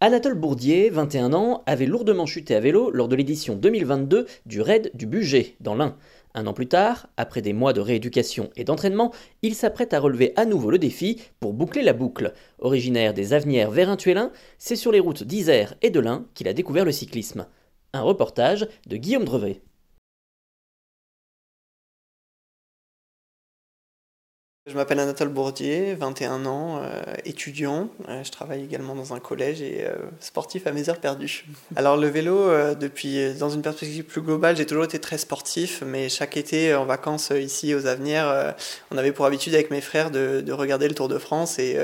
Anatole Bourdier, 21 ans, avait lourdement chuté à vélo lors de l'édition 2022 du Raid du Bugey, dans l'Ain. Un an plus tard, après des mois de rééducation et d'entraînement, il s'apprête à relever à nouveau le défi pour boucler la boucle. Originaire des Avenières Vérintuélin, c'est sur les routes d'Isère et de l'Ain qu'il a découvert le cyclisme. Un reportage de Guillaume Drevet. Je m'appelle Anatole Bourdier, 21 ans, euh, étudiant. Euh, je travaille également dans un collège et euh, sportif à mes heures perdues. Alors le vélo, depuis, dans une perspective plus globale, j'ai toujours été très sportif, mais chaque été en vacances ici aux Avenières, on avait pour habitude avec mes frères de, de regarder le Tour de France et,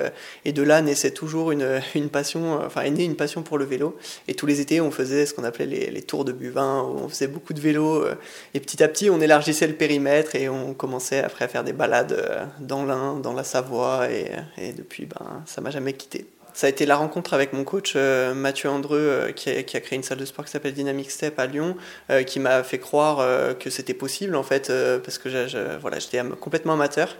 de là naissait toujours une, passion, enfin est née une passion pour le vélo. Et tous les étés, on faisait ce qu'on appelait les, les, tours de Buvin, où on faisait beaucoup de vélo et petit à petit, on élargissait le périmètre et on commençait après à faire des balades dans dans l'Ain, dans la Savoie, et, depuis, ben, ça m'a jamais quitté. Ça a été la rencontre avec mon coach euh, Mathieu Andreu, euh, qui, a, qui, a, créé une salle de sport qui s'appelle Dynamic Step à Lyon, euh, qui m'a fait croire que c'était possible en fait, parce que je, voilà, j'étais complètement amateur.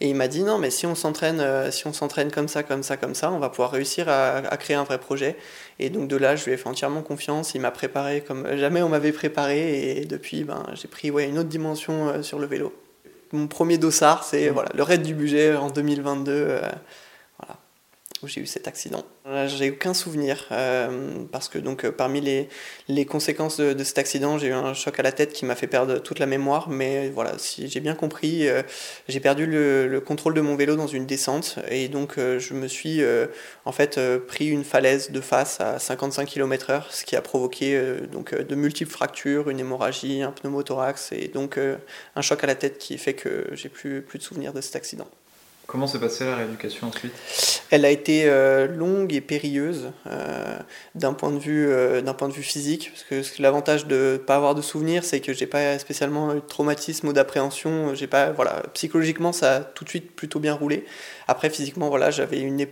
Et il m'a dit non, mais si on s'entraîne, si on s'entraîne comme ça, comme ça, comme ça, on va pouvoir réussir à, à, créer un vrai projet. Et donc de là, je lui ai fait entièrement confiance. Il m'a préparé comme jamais on m'avait préparé. Et depuis, ben, j'ai pris ouais, une autre dimension sur le vélo mon premier dossard, c'est voilà, le raid du budget en 2022, euh, voilà, où j'ai eu cet accident. J'ai aucun souvenir euh, parce que donc euh, parmi les, les conséquences de, cet accident, j'ai eu un choc à la tête qui m'a fait perdre toute la mémoire. Mais voilà, si j'ai bien compris, euh, j'ai perdu le, le, contrôle de mon vélo dans une descente et donc je me suis en fait pris une falaise de face à 55 km/h, ce qui a provoqué donc de multiples fractures, une hémorragie, un pneumothorax et donc un choc à la tête qui fait que j'ai plus plus de souvenirs de cet accident. Comment s'est passée la rééducation ensuite? Elle a été euh, longue et périlleuse euh, d'un point de vue euh, d'un point de vue physique parce que l'avantage de ne pas avoir de souvenirs c'est que j'ai pas spécialement eu de traumatisme ou d'appréhension j'ai pas voilà psychologiquement ça a tout de suite plutôt bien roulé. Après physiquement voilà j'avais une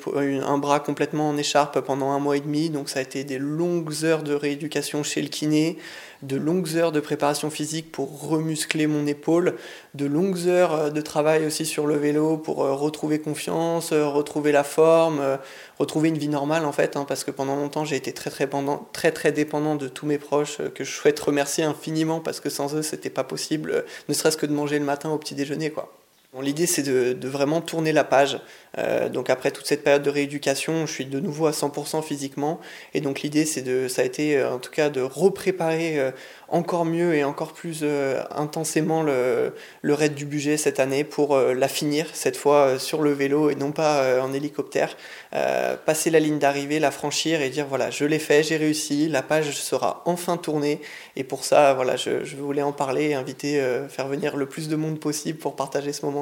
un bras complètement en écharpe pendant un mois et demi donc ça a été des longues heures de rééducation chez le kiné de longues heures de préparation physique pour remuscler mon épaule, de longues heures euh, de travail aussi sur le vélo pour euh, retrouver confiance, euh, retrouver la forme, retrouver une vie normale en fait, hein, parce que pendant longtemps j'ai été très très, pendant, très très dépendant de tous mes proches que je souhaite remercier infiniment parce que sans eux c'était pas possible, ne serait-ce que de manger le matin au petit déjeuner quoi. L'idée, c'est de, vraiment tourner la page. Euh, donc après toute cette période de rééducation, je suis de nouveau à 100% physiquement. Et donc l'idée, c'est de, ça a été euh, en tout cas de repréparer euh, encore mieux et encore plus intensément le, raid du budget cette année pour la finir cette fois sur le vélo et non pas en hélicoptère. passer la ligne d'arrivée, la franchir et dire voilà, je l'ai fait, j'ai réussi, la page sera enfin tournée. Et pour ça, voilà, je, je voulais en parler inviter, faire venir le plus de monde possible pour partager ce moment